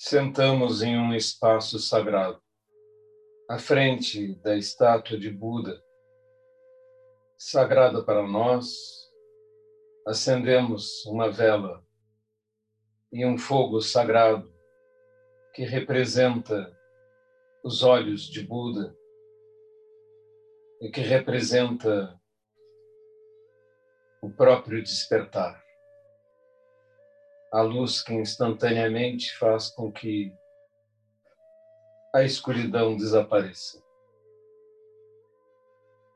Sentamos em um espaço sagrado, à frente da estátua de Buda, sagrada para nós, acendemos uma vela e um fogo sagrado que representa os olhos de Buda e que representa o próprio despertar. A luz que instantaneamente faz com que a escuridão desapareça.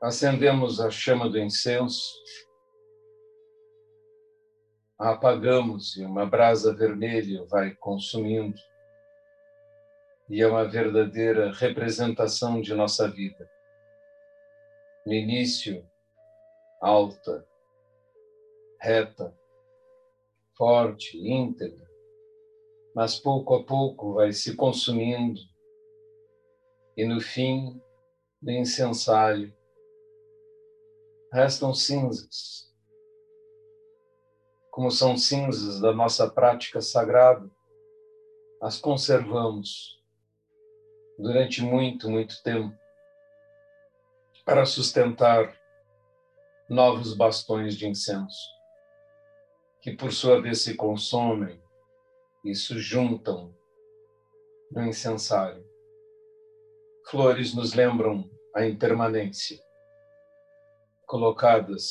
Acendemos a chama do incenso, a apagamos e uma brasa vermelha vai consumindo, e é uma verdadeira representação de nossa vida. No início, alta, reta, forte, íntegra, mas pouco a pouco vai se consumindo e no fim do incensário restam cinzas. Como são cinzas da nossa prática sagrada, as conservamos durante muito, muito tempo para sustentar novos bastões de incenso que por sua vez se consomem e se juntam no incensário. Flores nos lembram a impermanência, colocadas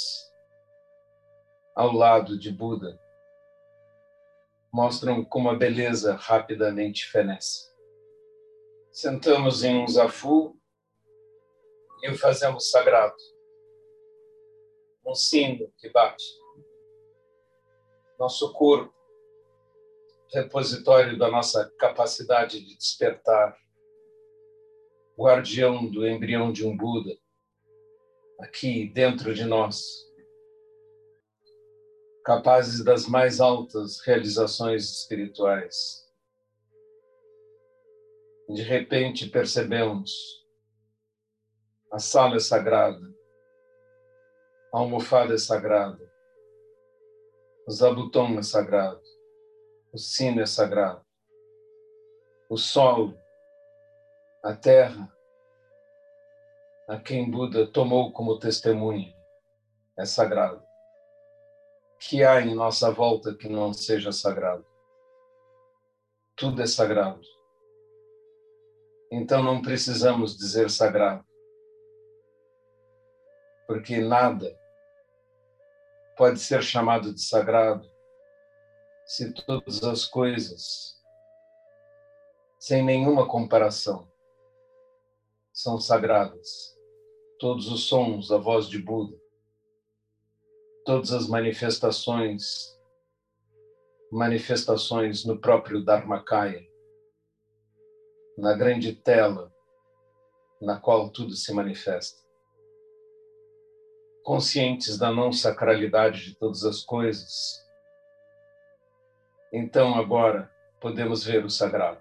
ao lado de Buda, mostram como a beleza rapidamente fenece. Sentamos em um zafu e o fazemos sagrado. Um sino que bate nosso corpo, repositório da nossa capacidade de despertar, guardião do embrião de um Buda, aqui dentro de nós, capazes das mais altas realizações espirituais. De repente percebemos a sala é sagrada, a almofada é sagrada, o zabutom é sagrado. O sino é sagrado. O sol, a terra, a quem Buda tomou como testemunha, é sagrado. Que há em nossa volta que não seja sagrado? Tudo é sagrado. Então não precisamos dizer sagrado, porque nada pode ser chamado de sagrado se todas as coisas, sem nenhuma comparação, são sagradas. Todos os sons, a voz de Buda, todas as manifestações, manifestações no próprio Dharmakaya, na grande tela na qual tudo se manifesta conscientes da não sacralidade de todas as coisas, então agora podemos ver o sagrado.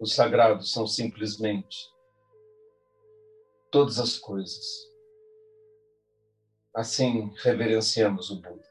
Os sagrados são simplesmente todas as coisas. Assim reverenciamos o Buda.